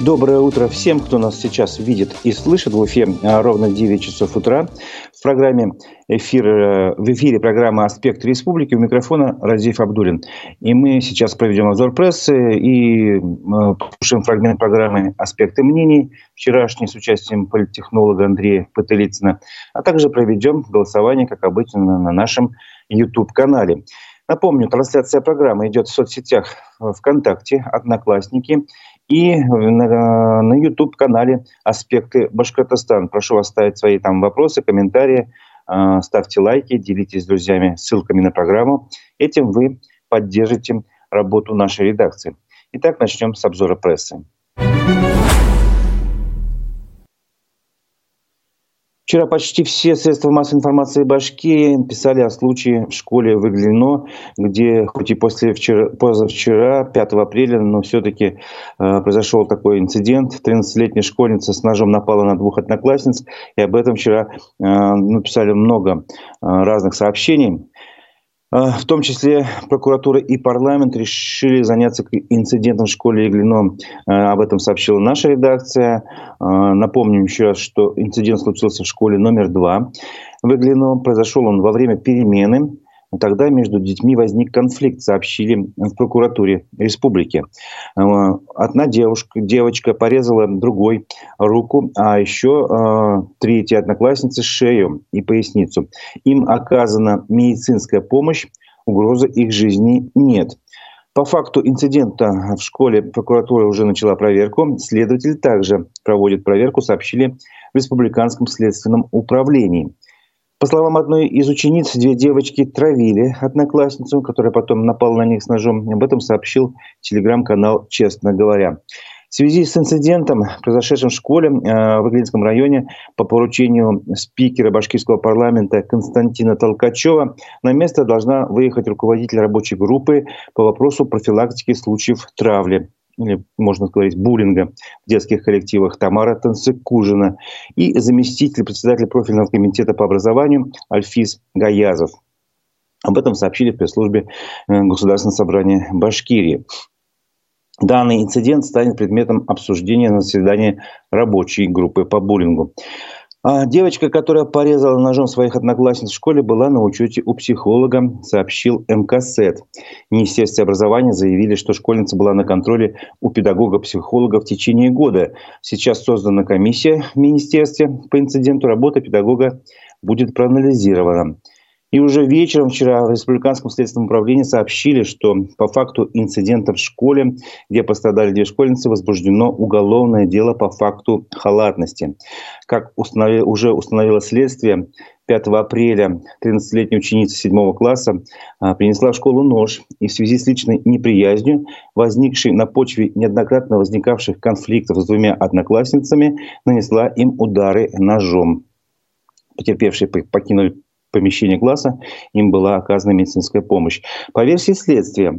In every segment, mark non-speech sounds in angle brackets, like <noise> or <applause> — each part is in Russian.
Доброе утро всем, кто нас сейчас видит и слышит в эфире ровно 9 часов утра. В программе эфир, э, в эфире программа «Аспект республики» у микрофона Разиф Абдулин. И мы сейчас проведем обзор прессы и послушаем фрагмент программы «Аспекты мнений», вчерашний с участием политтехнолога Андрея Пателицына, а также проведем голосование, как обычно, на нашем YouTube-канале. Напомню, трансляция программы идет в соцсетях ВКонтакте, Одноклассники и на, на YouTube-канале «Аспекты Башкортостан». Прошу вас ставить свои там вопросы, комментарии, э, ставьте лайки, делитесь с друзьями ссылками на программу. Этим вы поддержите работу нашей редакции. Итак, начнем с обзора прессы. Вчера почти все средства массовой информации Башкирии писали о случае в школе в Иглино, где хоть и после вчера, позавчера, 5 апреля, но все-таки э, произошел такой инцидент. 13-летняя школьница с ножом напала на двух одноклассниц, и об этом вчера э, написали много э, разных сообщений. А, в том числе прокуратура и парламент решили заняться инцидентом в школе Иглино. А, об этом сообщила наша редакция. А, напомним еще раз, что инцидент случился в школе номер два в Иглино. Произошел он во время перемены Тогда между детьми возник конфликт, сообщили в прокуратуре республики. Э, одна девушка, девочка порезала другой руку, а еще э, третья одноклассница шею и поясницу. Им оказана медицинская помощь, угрозы их жизни нет. По факту инцидента в школе прокуратура уже начала проверку. Следователь также проводит проверку, сообщили в Республиканском следственном управлении. По словам одной из учениц, две девочки травили одноклассницу, которая потом напала на них с ножом. Об этом сообщил телеграм-канал «Честно говоря». В связи с инцидентом, произошедшим в школе э, в Иглинском районе, по поручению спикера башкирского парламента Константина Толкачева, на место должна выехать руководитель рабочей группы по вопросу профилактики случаев травли или, можно сказать, буллинга в детских коллективах Тамара Танцыкужина и заместитель председателя профильного комитета по образованию Альфис Гаязов. Об этом сообщили в пресс-службе э, Государственного собрания Башкирии. Данный инцидент станет предметом обсуждения на заседании рабочей группы по буллингу. А девочка, которая порезала ножом своих одноклассниц в школе, была на учете у психолога, сообщил МКСЭД. Министерство образования заявили, что школьница была на контроле у педагога-психолога в течение года. Сейчас создана комиссия в министерстве по инциденту. Работа педагога будет проанализирована. И уже вечером вчера в Республиканском следственном управлении сообщили, что по факту инцидента в школе, где пострадали две школьницы, возбуждено уголовное дело по факту халатности. Как установи, уже установило следствие, 5 апреля 13-летняя ученица 7 класса а, принесла в школу нож и в связи с личной неприязнью, возникшей на почве неоднократно возникавших конфликтов с двумя одноклассницами, нанесла им удары ножом. Потерпевшие покинули помещения класса им была оказана медицинская помощь. По версии следствия,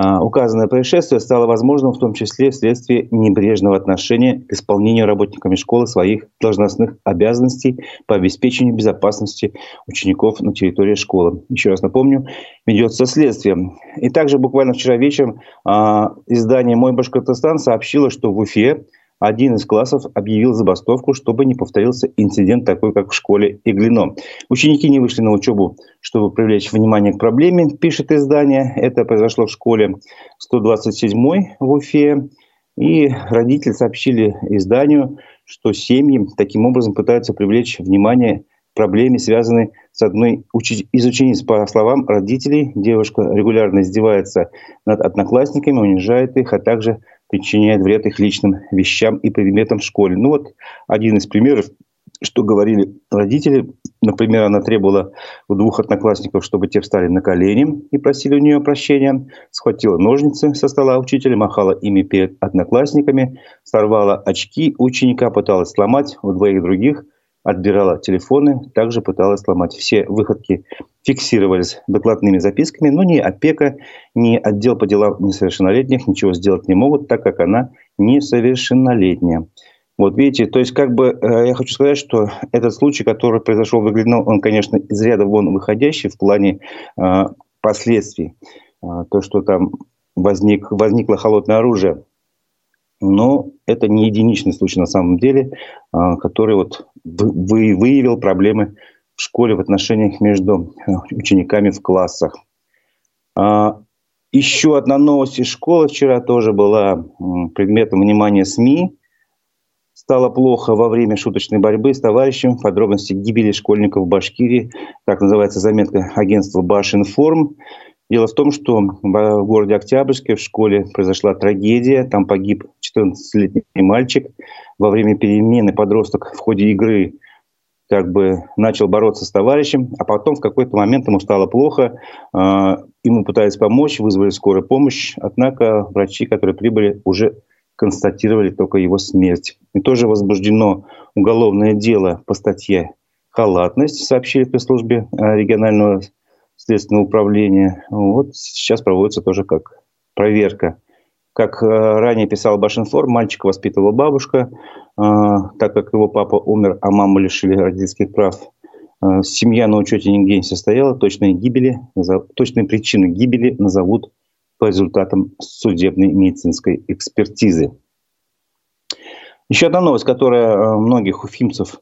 а, указанное происшествие стало возможным в том числе вследствие небрежного отношения к исполнению работниками школы своих должностных обязанностей по обеспечению безопасности учеников на территории школы. Еще раз напомню, ведется следствие. И также буквально вчера вечером а, издание «Мой Башкортостан» сообщило, что в Уфе один из классов объявил забастовку, чтобы не повторился инцидент такой, как в школе Иглино. Ученики не вышли на учебу, чтобы привлечь внимание к проблеме, пишет издание. Это произошло в школе 127 в Уфе. И родители сообщили изданию, что семьи таким образом пытаются привлечь внимание к проблеме, связанной с одной из учениц. По словам родителей, девушка регулярно издевается над одноклассниками, унижает их, а также причиняет вред их личным вещам и предметам в школе. Ну вот один из примеров, что говорили родители. Например, она требовала у двух одноклассников, чтобы те встали на колени и просили у нее прощения. Схватила ножницы со стола учителя, махала ими перед одноклассниками, сорвала очки ученика, пыталась сломать у двоих других – отбирала телефоны, также пыталась сломать. Все выходки фиксировались докладными записками, но ни опека, ни отдел по делам несовершеннолетних ничего сделать не могут, так как она несовершеннолетняя. Вот видите, то есть как бы э, я хочу сказать, что этот случай, который произошел в Иглино, он, конечно, из ряда вон выходящий в плане э, последствий. Э, то, что там возник, возникло холодное оружие но это не единичный случай на самом деле, а, который вот выявил проблемы в школе в отношениях между э, учениками в классах. А, еще одна новость из школы вчера тоже была предметом внимания СМИ. Стало плохо во время шуточной борьбы с товарищем. Подробности гибели школьников в Башкирии. Так называется заметка агентства Башинформ. Дело в том, что в городе Октябрьске в школе произошла трагедия. Там погиб 14-летний мальчик. Во время перемены подросток в ходе игры как бы начал бороться с товарищем, а потом в какой-то момент ему стало плохо, а, ему пытались помочь, вызвали скорую помощь, однако врачи, которые прибыли, уже констатировали только его смерть. И тоже возбуждено уголовное дело по статье «Халатность», сообщили при службе а, регионального следственного управления. Вот сейчас проводится тоже как проверка. Как э, ранее писал Башинформ, мальчика воспитывала бабушка, э, так как его папа умер, а маму лишили родительских прав. Э, семья на учете нигде не состояла, точные, гибели, точные причины гибели назовут по результатам судебной медицинской экспертизы. Еще одна новость, которая многих уфимцев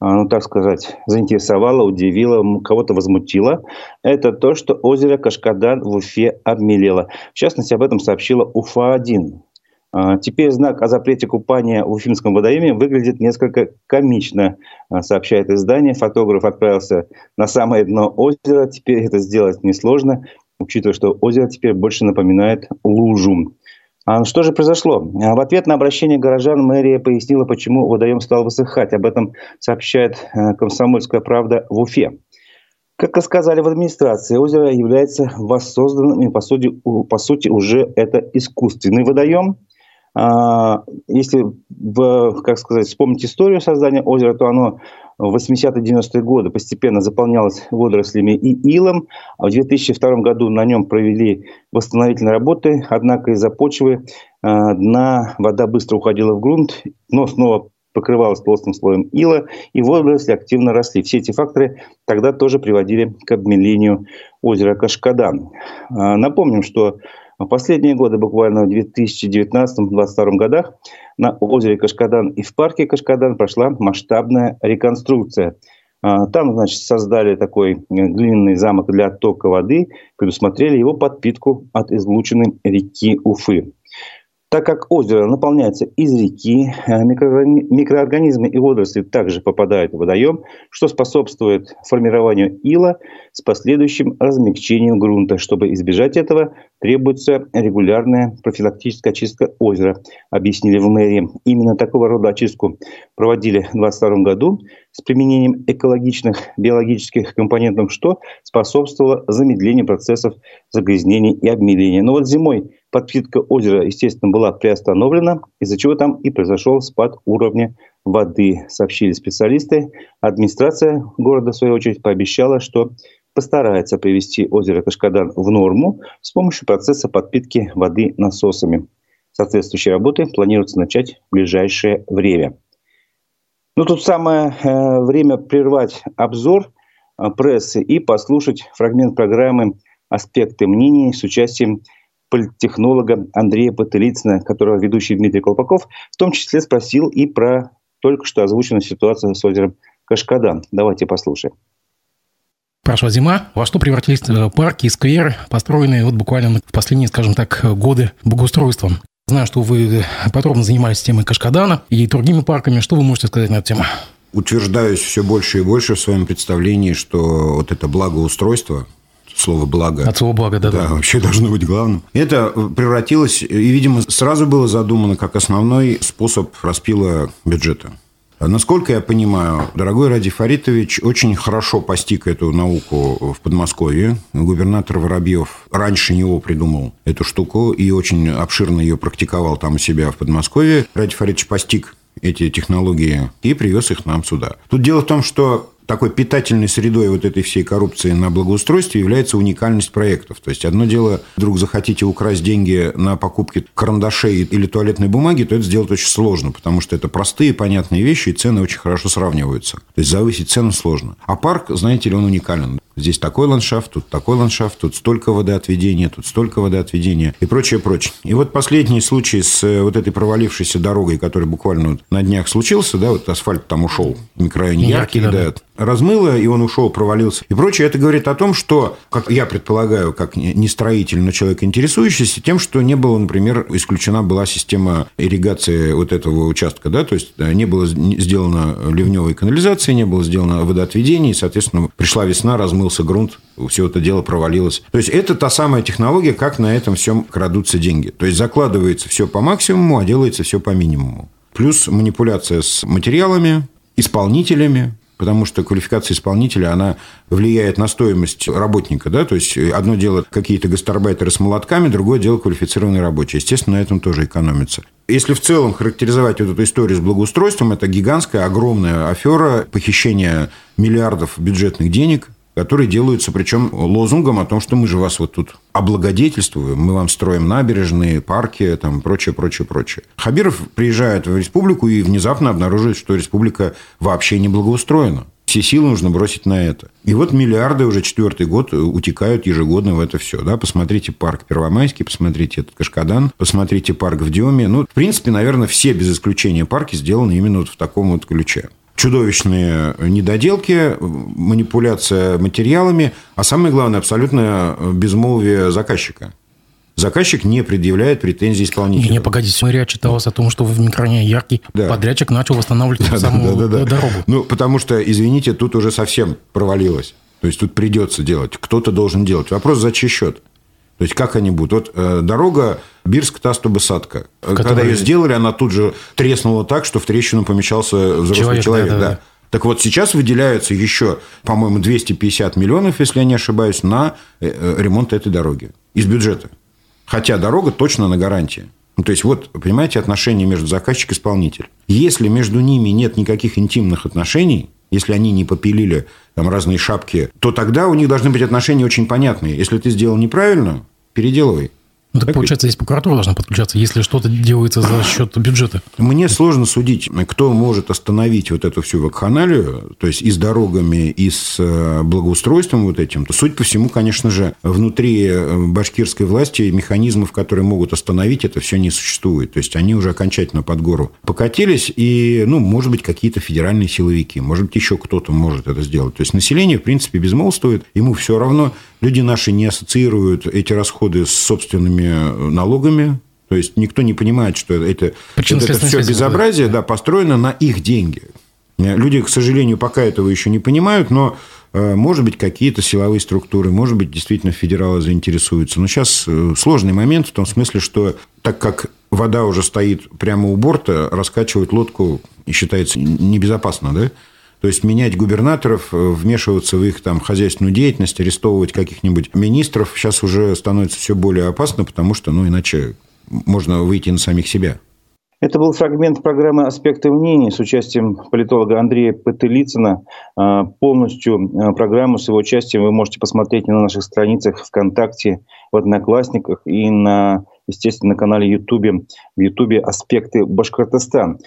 ну так сказать, заинтересовало, удивило, кого-то возмутило, это то, что озеро Кашкадан в Уфе обмелело. В частности, об этом сообщила Уфа-1. А, теперь знак о запрете купания в Уфимском водоеме выглядит несколько комично, а, сообщает издание. Фотограф отправился на самое дно озера. Теперь это сделать несложно, учитывая, что озеро теперь больше напоминает лужу. А что же произошло? А, в ответ на обращение горожан мэрия пояснила, почему водоем стал высыхать. Об этом сообщает э, «Комсомольская правда» в Уфе. Как сказали в администрации, озеро является воссозданным и, по сути, по сути уже это искусственный водоем. А, если, как сказать, вспомнить историю создания озера, то оно в 80-90-е годы постепенно заполнялось водорослями и илом. А в 2002 году на нем провели восстановительные работы, однако из-за почвы э, дна вода быстро уходила в грунт, но снова покрывалась толстым слоем ила, и водоросли активно росли. Все эти факторы тогда тоже приводили к обмелению озера Кашкадан. Э, напомним, что в последние годы, буквально в 2019-2022 годах, на озере Кашкадан и в парке Кашкадан прошла масштабная реконструкция. А, там, значит, создали такой длинный замок для оттока воды, предусмотрели его подпитку от излученной реки Уфы. Так как озеро наполняется из реки, э, микроорганизмы и водоросли также попадают в водоем, что способствует формированию ила с последующим размягчением грунта. Чтобы избежать этого, требуется регулярная профилактическая очистка озера, объяснили в мэрии. Именно такого рода очистку проводили в 2022 году с применением экологичных биологических компонентов, что способствовало замедлению процессов загрязнения и обмеления. Но вот зимой подпитка озера, естественно, была приостановлена, из-за чего там и произошел спад уровня воды, сообщили специалисты. Администрация города, в свою очередь, пообещала, что постарается привести озеро Кашкадан в норму с помощью процесса подпитки воды насосами. Соответствующие работы планируется начать в ближайшее время. Ну, тут самое э, время прервать обзор э, прессы и послушать фрагмент программы «Аспекты мнений» с участием политтехнолога Андрея Потылицына, которого ведущий Дмитрий Колпаков в том числе спросил и про только что озвученную ситуацию с озером Кашкадан. Давайте послушаем. Прошла зима. Во что превратились э, парки и скверы, построенные вот буквально в последние, скажем так, годы благоустройством? Знаю, что вы подробно занимались темой Кашкадана и другими парками. Что вы можете сказать на эту тему? Утверждаюсь все больше и больше в своем представлении, что вот это благоустройство, слово «благо». От слова «благо», да, да. вообще должно быть главным. Это превратилось, и, видимо, сразу было задумано как основной способ распила бюджета. Насколько я понимаю, дорогой Ради Фаритович очень хорошо постиг эту науку в Подмосковье. Губернатор Воробьев раньше него придумал эту штуку и очень обширно ее практиковал там у себя в Подмосковье. Ради Фаритович постиг эти технологии и привез их нам сюда. Тут дело в том, что такой питательной средой вот этой всей коррупции на благоустройстве является уникальность проектов. То есть, одно дело, вдруг захотите украсть деньги на покупки карандашей или туалетной бумаги, то это сделать очень сложно, потому что это простые, понятные вещи, и цены очень хорошо сравниваются. То есть, завысить цену сложно. А парк, знаете ли, он уникален. Здесь такой ландшафт, тут такой ландшафт, тут столько водоотведения, тут столько водоотведения и прочее, прочее. И вот последний случай с э, вот этой провалившейся дорогой, который буквально вот на днях случился, да, вот асфальт там ушел, микрорайоне яркий, яркий да, да, размыло, и он ушел, провалился и прочее. Это говорит о том, что, как я предполагаю, как не строитель, но человек интересующийся, тем, что не было, например, исключена была система ирригации вот этого участка, да, то есть не было сделано ливневой канализации, не было сделано водоотведения, и, соответственно, пришла весна, размылся грунт, все это дело провалилось. То есть это та самая технология, как на этом всем крадутся деньги. То есть закладывается все по максимуму, а делается все по минимуму. Плюс манипуляция с материалами, исполнителями, потому что квалификация исполнителя, она влияет на стоимость работника, да, то есть одно дело какие-то гастарбайтеры с молотками, другое дело квалифицированные рабочие. Естественно, на этом тоже экономится. Если в целом характеризовать вот эту историю с благоустройством, это гигантская, огромная афера похищения миллиардов бюджетных денег которые делаются, причем лозунгом о том, что мы же вас вот тут облагодетельствуем, мы вам строим набережные, парки, там, прочее, прочее, прочее. Хабиров приезжает в республику и внезапно обнаруживает, что республика вообще не благоустроена. Все силы нужно бросить на это. И вот миллиарды уже четвертый год утекают ежегодно в это все. Да? Посмотрите парк Первомайский, посмотрите этот Кашкадан, посмотрите парк в Деме. Ну, в принципе, наверное, все без исключения парки сделаны именно вот в таком вот ключе чудовищные недоделки, манипуляция материалами, а самое главное, абсолютное безмолвие заказчика. Заказчик не предъявляет претензий исполнителю. Не, погодите, смотря читалось о том, что в микрорайоне Яркий да. подрядчик начал восстанавливать да, саму да, да, да, дорогу. Ну, потому что, извините, тут уже совсем провалилось. То есть, тут придется делать. Кто-то должен делать. Вопрос, за чей счет? То есть, как они будут? Вот э, дорога Бирск-Тасту-Басадка. Когда ее сделали, она тут же треснула так, что в трещину помещался взрослый человек. человек да, да. Да. Так вот, сейчас выделяются еще, по-моему, 250 миллионов, если я не ошибаюсь, на э, э, ремонт этой дороги из бюджета. Хотя дорога точно на гарантии. Ну, то есть, вот, понимаете, отношения между заказчик и исполнитель. Если между ними нет никаких интимных отношений, если они не попилили там разные шапки, то тогда у них должны быть отношения очень понятные. Если ты сделал неправильно, переделывай. Ну, так, так получается, здесь прокуратура должна подключаться, если что-то делается за счет бюджета. Мне сложно судить, кто может остановить вот эту всю вакханалию, то есть и с дорогами, и с э, благоустройством вот этим. Суть по всему, конечно же, внутри э, башкирской власти механизмов, которые могут остановить это, все не существует. То есть они уже окончательно под гору покатились, и, ну, может быть, какие-то федеральные силовики, может быть, еще кто-то может это сделать. То есть население, в принципе, безмолвствует, ему все равно, люди наши не ассоциируют эти расходы с собственными налогами. То есть никто не понимает, что это, это, это все безобразие да, построено на их деньги. Люди, к сожалению, пока этого еще не понимают, но э, может быть, какие-то силовые структуры, может быть, действительно федералы заинтересуются. Но сейчас э, сложный момент в том смысле, что так как вода уже стоит прямо у борта, раскачивать лодку считается небезопасно, да? То есть менять губернаторов, э, вмешиваться в их там хозяйственную деятельность, арестовывать каких-нибудь министров сейчас уже становится все более опасно, потому что, ну, иначе можно выйти на самих себя. Это был фрагмент программы «Аспекты мнений» с участием политолога Андрея Петелицына. А, полностью а, программу с его участием вы можете посмотреть на наших страницах ВКонтакте, в Одноклассниках и на, естественно, на канале Ютубе, в Ютубе «Аспекты Башкортостан».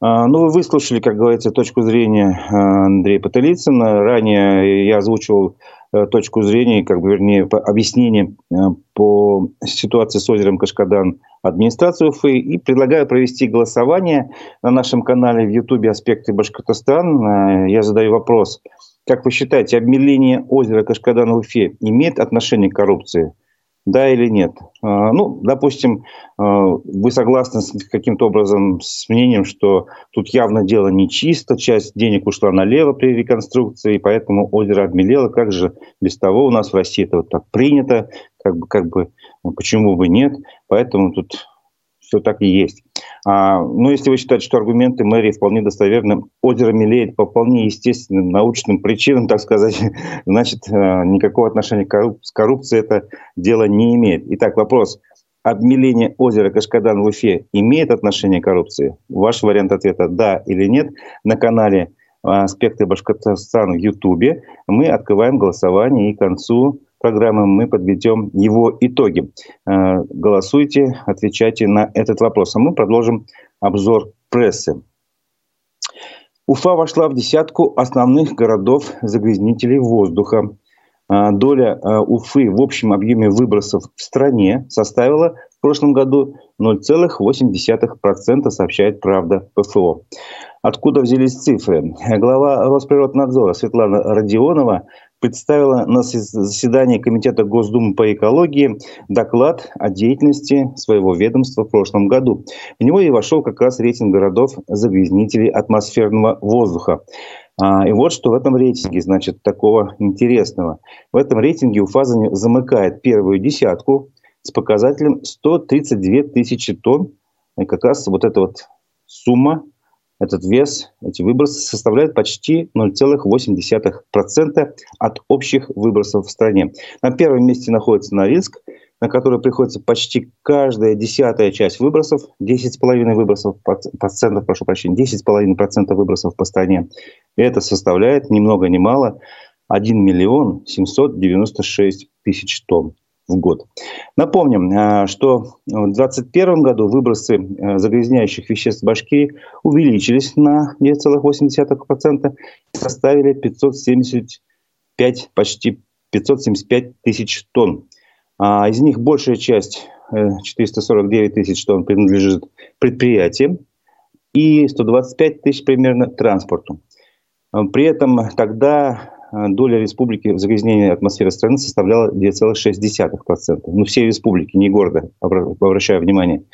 А, ну, вы выслушали, как говорится, точку зрения а, Андрея Потылицына. Ранее я озвучивал э, точку зрения, как бы, вернее, объяснение э, по ситуации с озером Кашкадан администрации Уфы и предлагаю провести голосование на нашем канале в Ютубе «Аспекты Башкортостан». Э, я задаю вопрос. Как вы считаете, обмеление озера Кашкадан в Уфе имеет отношение к коррупции – да или нет. А, ну, допустим, а, вы согласны с каким-то образом с мнением, что тут явно дело нечисто, часть денег ушла налево при реконструкции, поэтому озеро обмелело. Как же без того у нас в России это вот так принято, как бы, как бы, ну, почему бы нет. Поэтому тут все так и есть. А, ну, если вы считаете, что аргументы мэрии вполне достоверны, озеро мелеет по вполне естественным научным причинам, так сказать, <laughs> значит, а, никакого отношения к коррупции это дело не имеет. Итак, вопрос. Обмеление озера Кашкадан в Уфе имеет отношение к коррупции? Ваш вариант ответа – да или нет. На канале «Аспекты Башкортостана» в Ютубе мы открываем голосование и к концу программы мы подведем его итоги. Э, голосуйте, отвечайте на этот вопрос. А мы продолжим обзор прессы. Уфа вошла в десятку основных городов загрязнителей воздуха. а, доля а, Уфы в общем объеме выбросов в стране составила в прошлом году 0,8%, сообщает «Правда» ПФО. Откуда взялись цифры? Глава Росприроднадзора Светлана Родионова представила на заседании Комитета Госдумы по экологии доклад о деятельности своего ведомства в прошлом году. В него и вошел как раз рейтинг городов-загрязнителей атмосферного воздуха. А, и вот что в этом рейтинге, значит, такого интересного. В этом рейтинге Уфа замыкает первую десятку с показателем 132 тысячи тонн. И как раз вот эта вот сумма, этот вес, эти выбросы составляют почти 0,8% от общих выбросов в стране. На первом месте находится Норильск – на который приходится почти каждая десятая часть выбросов, 10,5 выбросов процентов, прошу прощения, 10,5 процентов выбросов по стране. И это составляет ни много ни мало 1 миллион 796 тысяч тонн в год. Напомним, а, что в 2021 году выбросы э, загрязняющих веществ в Башкирии увеличились на 9,8% и составили 575, почти 575 тысяч тонн. А из них большая часть, 449 э, тысяч тонн, принадлежит предприятиям и 125 тысяч примерно транспорту. При этом тогда э, доля республики в загрязнении атмосферы страны составляла 2,6%. Ну, все республики, не города, обращаю внимание.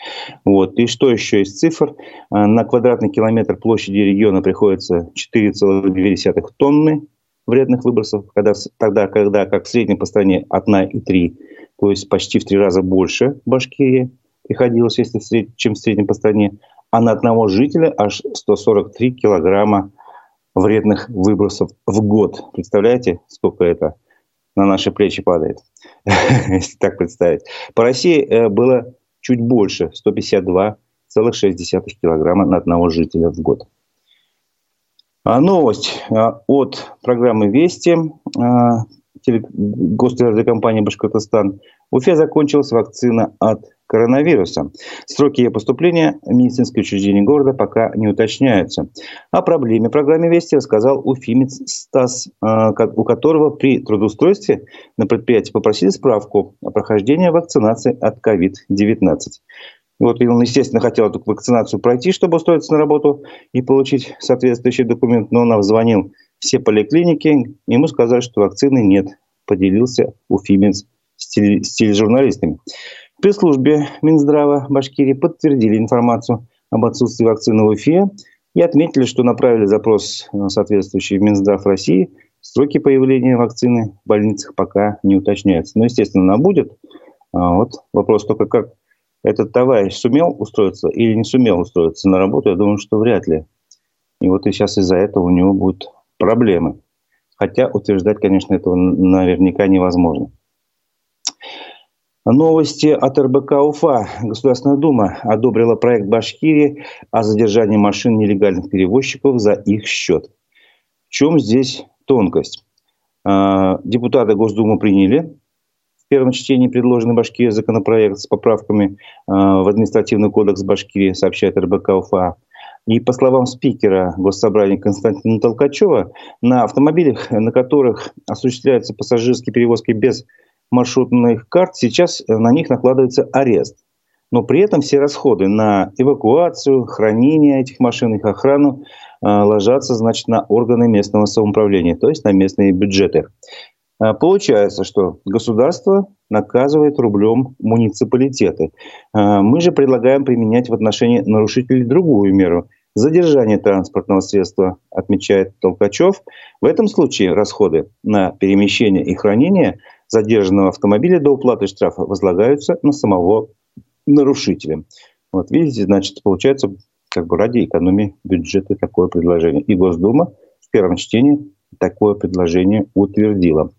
Вот. И что еще из цифр? Э, на квадратный километр площади региона приходится 4,2 тонны вредных выбросов, когда, тогда, когда как в среднем по стране 1,3 то есть почти в три раза больше Башкирии приходилось, если в сред... чем в среднем по стране, а на одного жителя аж 143 килограмма вредных выбросов в год. Представляете, сколько это на наши плечи падает, <laughs> если так представить. По России э, было чуть больше, 152,6 килограмма на одного жителя в год. А новость а, от программы «Вести» а, госрадиокомпании «Башкортостан», Уфе закончилась вакцина от коронавируса. Сроки ее поступления в медицинское учреждение города пока не уточняются. О проблеме программе «Вести» рассказал уфимец Стас, э, у которого при трудоустройстве на предприятии попросили справку о прохождении вакцинации от COVID-19. Вот он, естественно, хотел эту вакцинацию пройти, чтобы устроиться на работу и получить соответствующий документ, но он звонил все поликлиники, ему сказали, что вакцины нет, поделился уфимец с тележурналистами. В пресс-службе Минздрава Башкирии подтвердили информацию об отсутствии вакцины в Уфе и отметили, что направили запрос соответствующий в Минздрав России. Сроки появления вакцины в больницах пока не уточняются. Но, естественно, она будет. А вот вопрос только, как этот товарищ сумел устроиться или не сумел устроиться на работу, я думаю, что вряд ли. И вот и сейчас из-за этого у него будет проблемы. Хотя утверждать, конечно, этого наверняка невозможно. Новости от РБК Уфа. Государственная Дума одобрила проект Башкирии о задержании машин нелегальных перевозчиков за их счет. В чем здесь тонкость? А, депутаты Госдумы приняли в первом чтении предложенный Башкирии законопроект с поправками а, в административный кодекс Башкирии, сообщает РБК Уфа. И по словам спикера Госсобрания Константина Толкачева, на автомобилях, на которых осуществляются пассажирские перевозки без маршрутных карт, сейчас на них накладывается арест. Но при этом все расходы на эвакуацию, хранение этих машин, их охрану э, ложатся значит, на органы местного самоуправления, то есть на местные бюджеты. Э, получается, что государство наказывает рублем муниципалитеты. Э, мы же предлагаем применять в отношении нарушителей другую меру – задержание транспортного средства, отмечает Толкачев. В этом случае расходы на перемещение и хранение задержанного автомобиля до уплаты штрафа возлагаются на самого нарушителя. Вот видите, значит, получается, как бы ради экономии бюджета такое предложение. И Госдума в первом чтении такое предложение утвердила.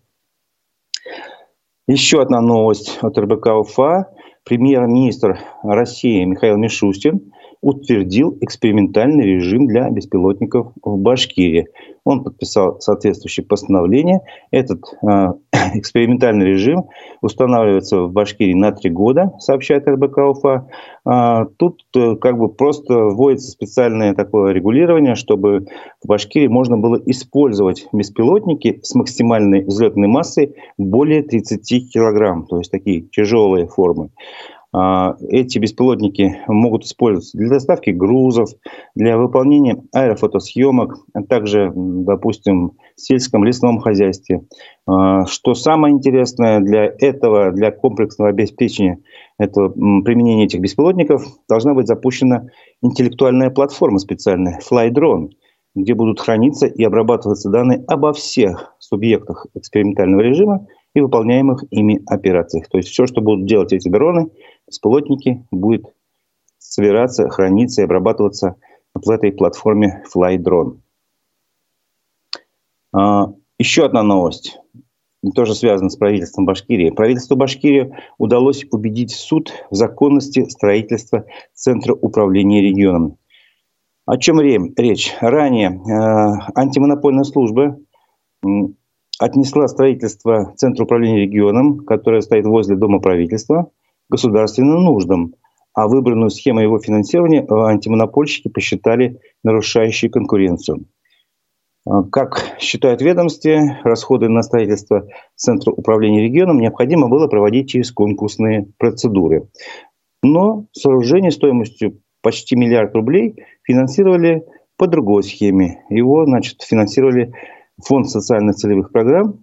Еще одна новость от РБК УФА. Премьер-министр России Михаил Мишустин утвердил экспериментальный режим для беспилотников в Башкирии. Он подписал соответствующее постановление. Этот э, <coughs> экспериментальный режим устанавливается в Башкирии на три года, сообщает РБК УФА. Э, тут э, как бы просто вводится специальное такое регулирование, чтобы в Башкирии можно было использовать беспилотники с максимальной взлетной массой более 30 килограмм, то есть такие тяжелые формы. А, эти беспилотники могут использоваться для доставки грузов, для выполнения аэрофотосъемок, а также, допустим, в сельском лесном хозяйстве. А, что самое интересное для этого, для комплексного обеспечения этого, применения этих беспилотников, должна быть запущена интеллектуальная платформа специальная, FlyDrone, где будут храниться и обрабатываться данные обо всех субъектах экспериментального режима и выполняемых ими операциях. То есть все, что будут делать эти дроны, беспилотники, будет собираться, храниться и обрабатываться в этой платформе FlyDrone. А, еще одна новость, тоже связана с правительством Башкирии. Правительству Башкирии удалось убедить суд в законности строительства Центра управления регионом. О чем речь? Ранее э, антимонопольная служба отнесла строительство Центра управления регионом, которое стоит возле Дома правительства, государственным нуждам, а выбранную схему его финансирования э, антимонопольщики посчитали нарушающей конкуренцию. Э, как считают ведомстве, расходы на строительство Центра управления регионом необходимо было проводить через конкурсные процедуры. Но сооружение стоимостью почти миллиард рублей финансировали по другой схеме. Его, значит, финансировали фонд социальных целевых программ,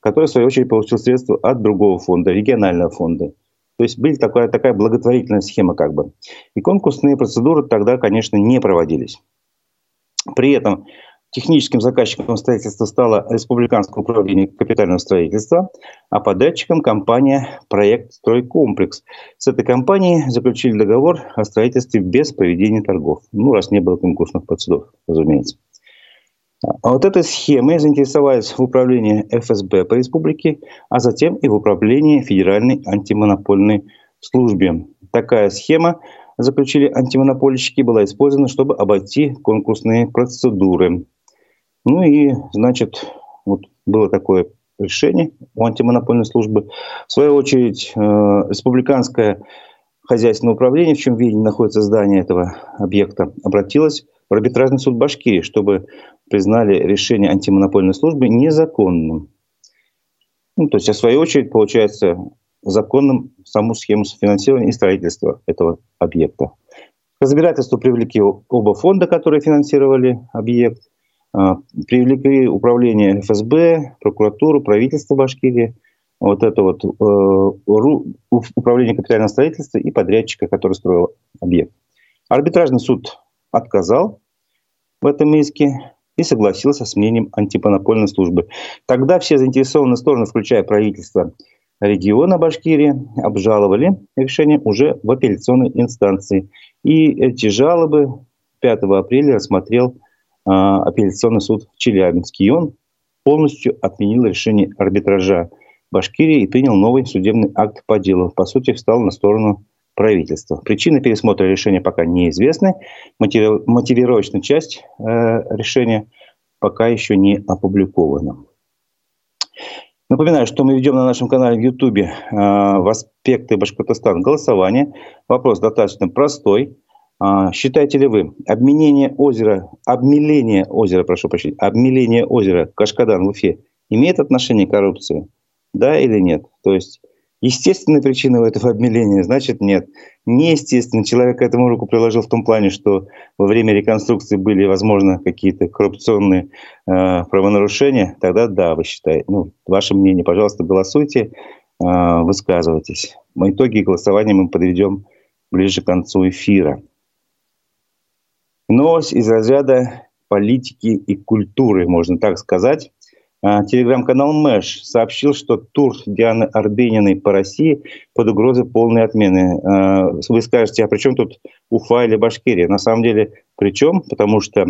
который, в свою очередь, получил средства от другого фонда, регионального фонда. То есть была такая, такая благотворительная схема как бы. И конкурсные процедуры тогда, конечно, не проводились. При этом техническим заказчиком строительства стало Республиканское управление капитального строительства, а подрядчиком компания «Проект Стройкомплекс». С этой компанией заключили договор о строительстве без проведения торгов. Ну, раз не было конкурсных процедур, разумеется. А вот этой схемой заинтересовались в управлении ФСБ по республике, а затем и в управлении Федеральной антимонопольной службе. Такая схема, заключили антимонопольщики, была использована, чтобы обойти конкурсные процедуры. Ну и, значит, вот было такое решение у антимонопольной службы. В свою очередь, э, республиканское хозяйственное управление, в чем виде находится здание этого объекта, обратилось в арбитражный суд Башкирии, чтобы признали решение антимонопольной службы незаконным. Ну, то есть, в свою очередь, получается законным саму схему финансирования и строительства этого объекта. К разбирательству привлекли оба фонда, которые финансировали объект, а, привлекли управление ФСБ, прокуратуру, правительство Башкирии, вот это вот э, управление капитального строительства и подрядчика, который строил объект. Арбитражный суд отказал в этом иске и согласился с мнением антимонопольной службы. Тогда все заинтересованные стороны, включая правительство региона Башкирии, обжаловали решение уже в апелляционной инстанции. И эти жалобы 5 апреля рассмотрел э, апелляционный суд в Челябинске. И он полностью отменил решение арбитража Башкирии и принял новый судебный акт по делу. По сути, встал на сторону правительства. Причины пересмотра решения пока неизвестны. Мотивировочная часть э, решения пока еще не опубликована. Напоминаю, что мы ведем на нашем канале в YouTube э, в аспекты Башкортостана голосование. Вопрос достаточно простой. Э, считаете ли вы обменение озера, обмеление озера, прошу прощения, обмеление озера Кашкадан в Уфе имеет отношение к коррупции? Да или нет? То есть Естественной причины у этого обмеления, значит, нет. Неестественно. Человек к этому руку приложил в том плане, что во время реконструкции были, возможно, какие-то коррупционные э, правонарушения. Тогда да, вы считаете. Ну, ваше мнение, пожалуйста, голосуйте, э, высказывайтесь. Итоги голосования мы подведем ближе к концу эфира. Новость из разряда политики и культуры, можно так сказать. А, телеграм-канал Мэш сообщил, что тур Дианы Арбениной по России под угрозой полной отмены. А, вы скажете, а при чем тут Уфа или Башкирия? На самом деле, при чем? Потому что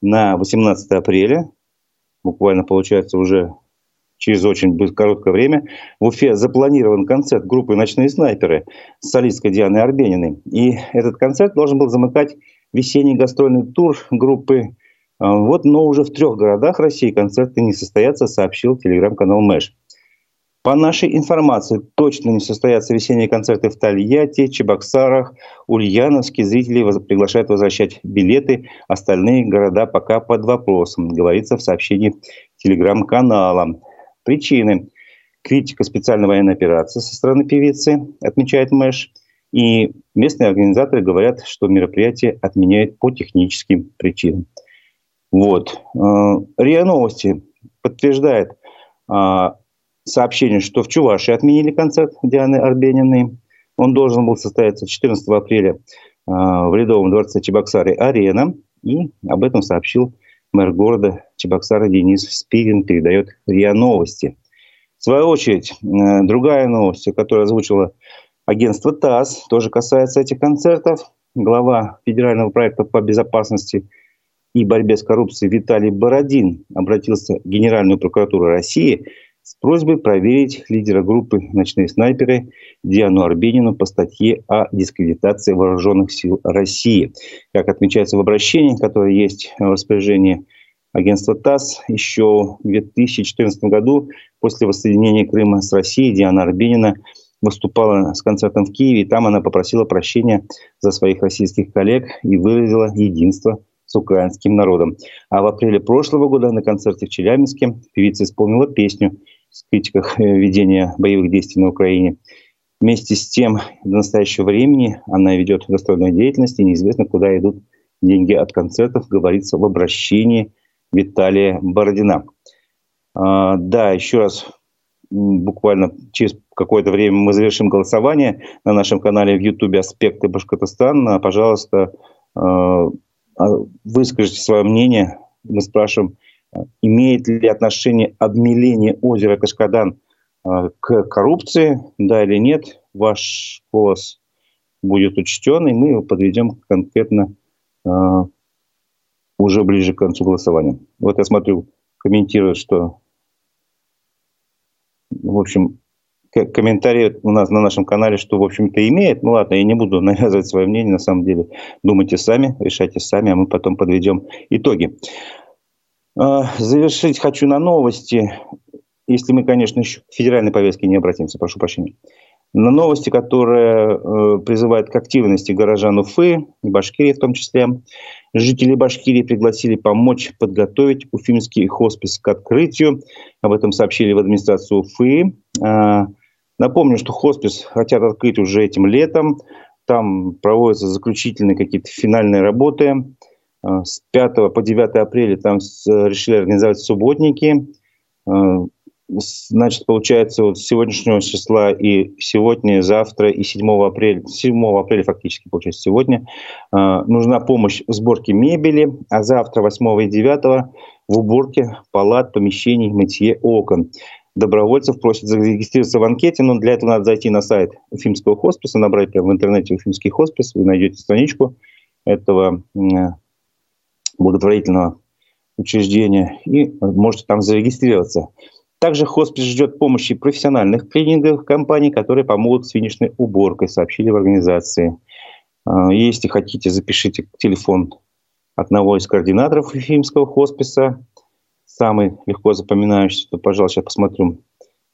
на 18 апреля, буквально получается уже через очень короткое время в Уфе запланирован концерт группы «Ночные снайперы» с солисткой Дианой Арбениной. И этот концерт должен был замыкать весенний гастрольный тур группы. А, вот, но уже в трех городах России концерты не состоятся, сообщил телеграм-канал Мэш. По нашей информации, точно не состоятся весенние концерты в Тольятти, Чебоксарах, Ульяновске. Зрители приглашают возвращать билеты. Остальные города пока под вопросом, говорится в сообщении телеграм-канала. Причины. Критика специальной военной операции со стороны певицы, отмечает Мэш. И местные организаторы говорят, что мероприятие отменяют по техническим причинам. Вот. Э, РИА Новости подтверждает а, сообщение, что в Чувашии отменили концерт Дианы Арбениной. Он должен был состояться 14 апреля э, в Ледовом дворце Чебоксары «Арена». И об этом сообщил мэр города Чебоксары Денис Спирин, передает РИА Новости. В свою очередь, э, другая новость, которую озвучила агентство ТАСС, тоже касается этих концертов. Глава федерального проекта по безопасности и борьбе с коррупцией Виталий Бородин обратился в Генеральную прокуратуру России – с просьбой проверить лидера группы «Ночные снайперы» Диану Арбенину по статье о дискредитации вооруженных сил России. Как отмечается в обращении, которое есть в распоряжении агентства ТАСС, еще в 2014 году после воссоединения Крыма с Россией Диана Арбенина выступала с концертом в Киеве, и там она попросила прощения за своих российских коллег и выразила единство украинским народом. А в апреле прошлого года на концерте в Челябинске певица исполнила песню в критиках э, ведения боевых действий на Украине. Вместе с тем, до настоящего времени она ведет гастрольную деятельность, и неизвестно, куда идут деньги от концертов, говорится в обращении Виталия Бородина. А, да, еще раз, буквально через какое-то время мы завершим голосование на нашем канале в Ютубе «Аспекты Башкортостана». Пожалуйста, а, выскажите свое мнение. Мы спрашиваем, имеет ли отношение обмеление озера Кашкадан э, к коррупции, да или нет. Ваш голос будет учтен, и мы его подведем конкретно э, уже ближе к концу голосования. Вот я смотрю, комментируют, что, в общем, комментарии у нас на нашем канале, что, в общем-то, имеет. Ну ладно, я не буду <laughs> навязывать свое мнение, на самом деле. Думайте сами, решайте сами, а мы потом подведем итоги. А, завершить хочу на новости, если мы, конечно, еще к федеральной повестке не обратимся, прошу прощения. На новости, которые э, призывают к активности горожан Уфы и Башкирии в том числе. Жители Башкирии пригласили помочь подготовить уфимский хоспис к открытию. Об этом сообщили в администрацию Уфы. Э, напомню, что хоспис хотят открыть уже этим летом. Там проводятся заключительные какие-то финальные работы. А, с 5 по 9 апреля там решили организовать субботники. А, значит, получается, вот с сегодняшнего числа и сегодня, и завтра, и 7 апреля, 7 апреля фактически, получается, сегодня, а, нужна помощь в сборке мебели, а завтра, 8 и 9, в уборке палат, помещений, мытье окон. Добровольцев просят зарегистрироваться в анкете, но для этого надо зайти на сайт Уфимского хосписа, набрать прямо в интернете Уфимский хоспис, вы найдете страничку этого благотворительного учреждения и можете там зарегистрироваться. Также хоспис ждет помощи профессиональных клининговых компаний, которые помогут с финишной уборкой, сообщили в организации. А, если хотите, запишите телефон одного из координаторов Ефимского хосписа. Самый легко запоминающийся, то, пожалуйста, сейчас посмотрю.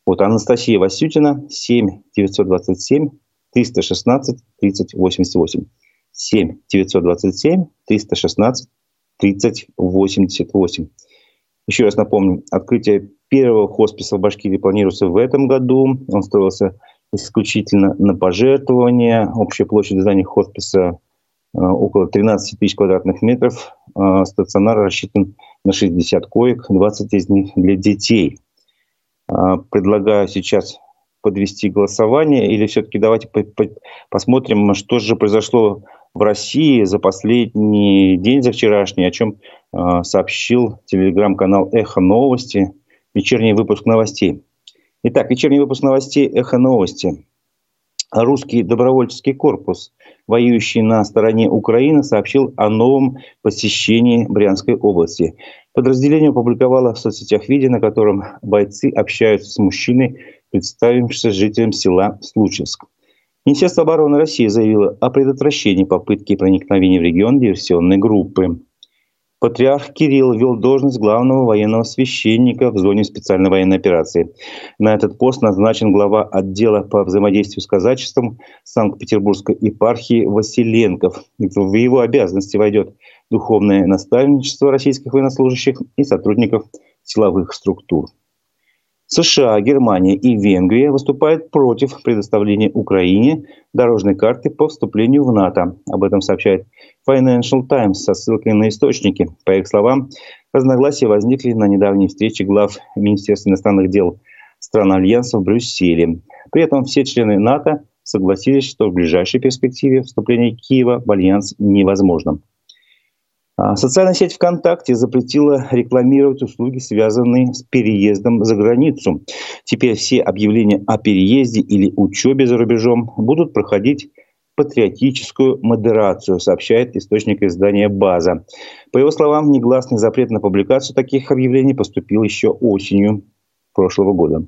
Вот Анастасия Васютина, 7 927 316 30 88. 7 927 316 3088. Еще раз напомню, открытие первого хосписа в Башкирии планируется в этом году. Он строился исключительно на пожертвования. Общая площадь здания хосписа э, около 13 тысяч квадратных метров. Э, стационар рассчитан на 60 коек, 20 из них для детей. Э, предлагаю сейчас подвести голосование или все-таки давайте посмотрим, что же произошло в России за последний день, за вчерашний, о чем э, сообщил телеграм-канал «Эхо новости», вечерний выпуск новостей. Итак, вечерний выпуск новостей «Эхо новости». Русский добровольческий корпус, воюющий на стороне Украины, сообщил о новом посещении Брянской области. Подразделение опубликовало в соцсетях видео, на котором бойцы общаются с мужчиной, представившимся жителем села Случевск. Министерство обороны России заявило о предотвращении попытки проникновения в регион диверсионной группы. Патриарх Кирилл вел должность главного военного священника в зоне специальной военной операции. На этот пост назначен глава отдела по взаимодействию с казачеством Санкт-Петербургской епархии Василенков. В его обязанности войдет духовное наставничество российских военнослужащих и сотрудников силовых структур. США, Германия и Венгрия выступают против предоставления Украине дорожной карты по вступлению в НАТО. Об этом сообщает Financial Times со ссылкой на источники. По их словам, разногласия возникли на недавней встрече глав Министерства иностранных дел стран Альянса в Брюсселе. При этом все члены НАТО согласились, что в ближайшей перспективе вступление Киева в Альянс невозможно. А, социальная сеть ВКонтакте запретила рекламировать услуги, связанные с переездом за границу. Теперь все объявления о переезде или учебе за рубежом будут проходить патриотическую модерацию, сообщает источник издания «База». По его словам, негласный запрет на публикацию таких объявлений поступил еще осенью прошлого года.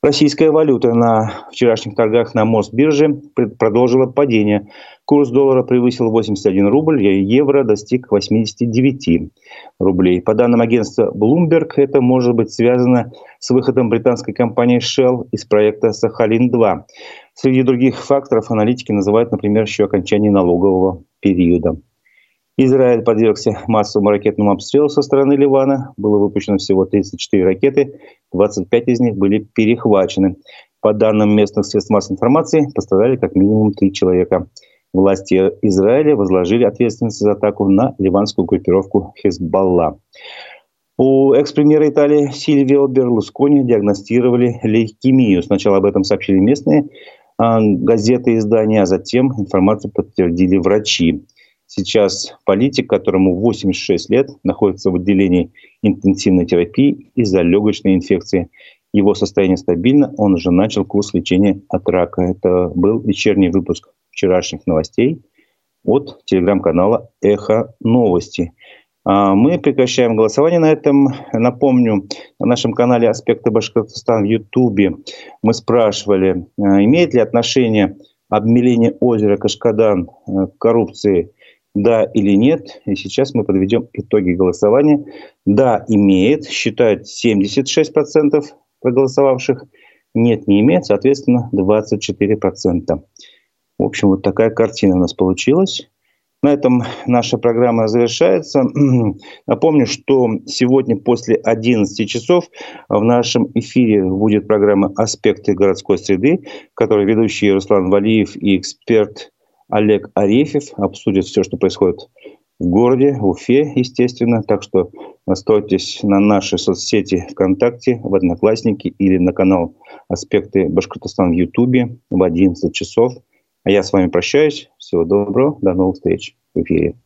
Российская валюта на вчерашних торгах на Мосбирже продолжила падение. Курс доллара превысил 81 рубль, а евро достиг 89 рублей. По данным агентства Bloomberg, это может быть связано с выходом британской компании Shell из проекта «Сахалин-2». Среди других факторов аналитики называют, например, еще окончание налогового периода. Израиль подвергся массовому ракетному обстрелу со стороны Ливана. Было выпущено всего 34 ракеты, 25 из них были перехвачены. По данным местных средств массовой информации, пострадали как минимум три человека. Власти Израиля возложили ответственность за атаку на ливанскую группировку Хезбалла. У экс-премьера Италии Сильвио Берлускони диагностировали лейкемию. Сначала об этом сообщили местные а, газеты и издания, а затем информацию подтвердили врачи. Сейчас политик, которому 86 лет, находится в отделении интенсивной терапии из-за легочной инфекции. Его состояние стабильно, он уже начал курс лечения от рака. Это был вечерний выпуск вчерашних новостей от телеграм-канала «Эхо новости». А, мы прекращаем голосование на этом. Напомню, на нашем канале «Аспекты Башкортостана» в Ютубе мы спрашивали, а, имеет ли отношение обмеление озера Кашкадан а, к коррупции да или нет. И сейчас мы подведем итоги голосования. Да, имеет, считают 76% проголосовавших. Нет, не имеет, соответственно, 24%. В общем, вот такая картина у нас получилась. На этом наша программа завершается. <clears throat> Напомню, что сегодня после 11 часов в нашем эфире будет программа «Аспекты городской среды», в которой ведущий Руслан Валиев и эксперт Олег Арефьев обсудит все, что происходит в городе, в Уфе, естественно. Так что настройтесь на наши соцсети ВКонтакте, в Одноклассники или на канал «Аспекты Башкортостана» в Ютубе в 11 часов. А я с вами прощаюсь. Всего доброго. До новых встреч в эфире.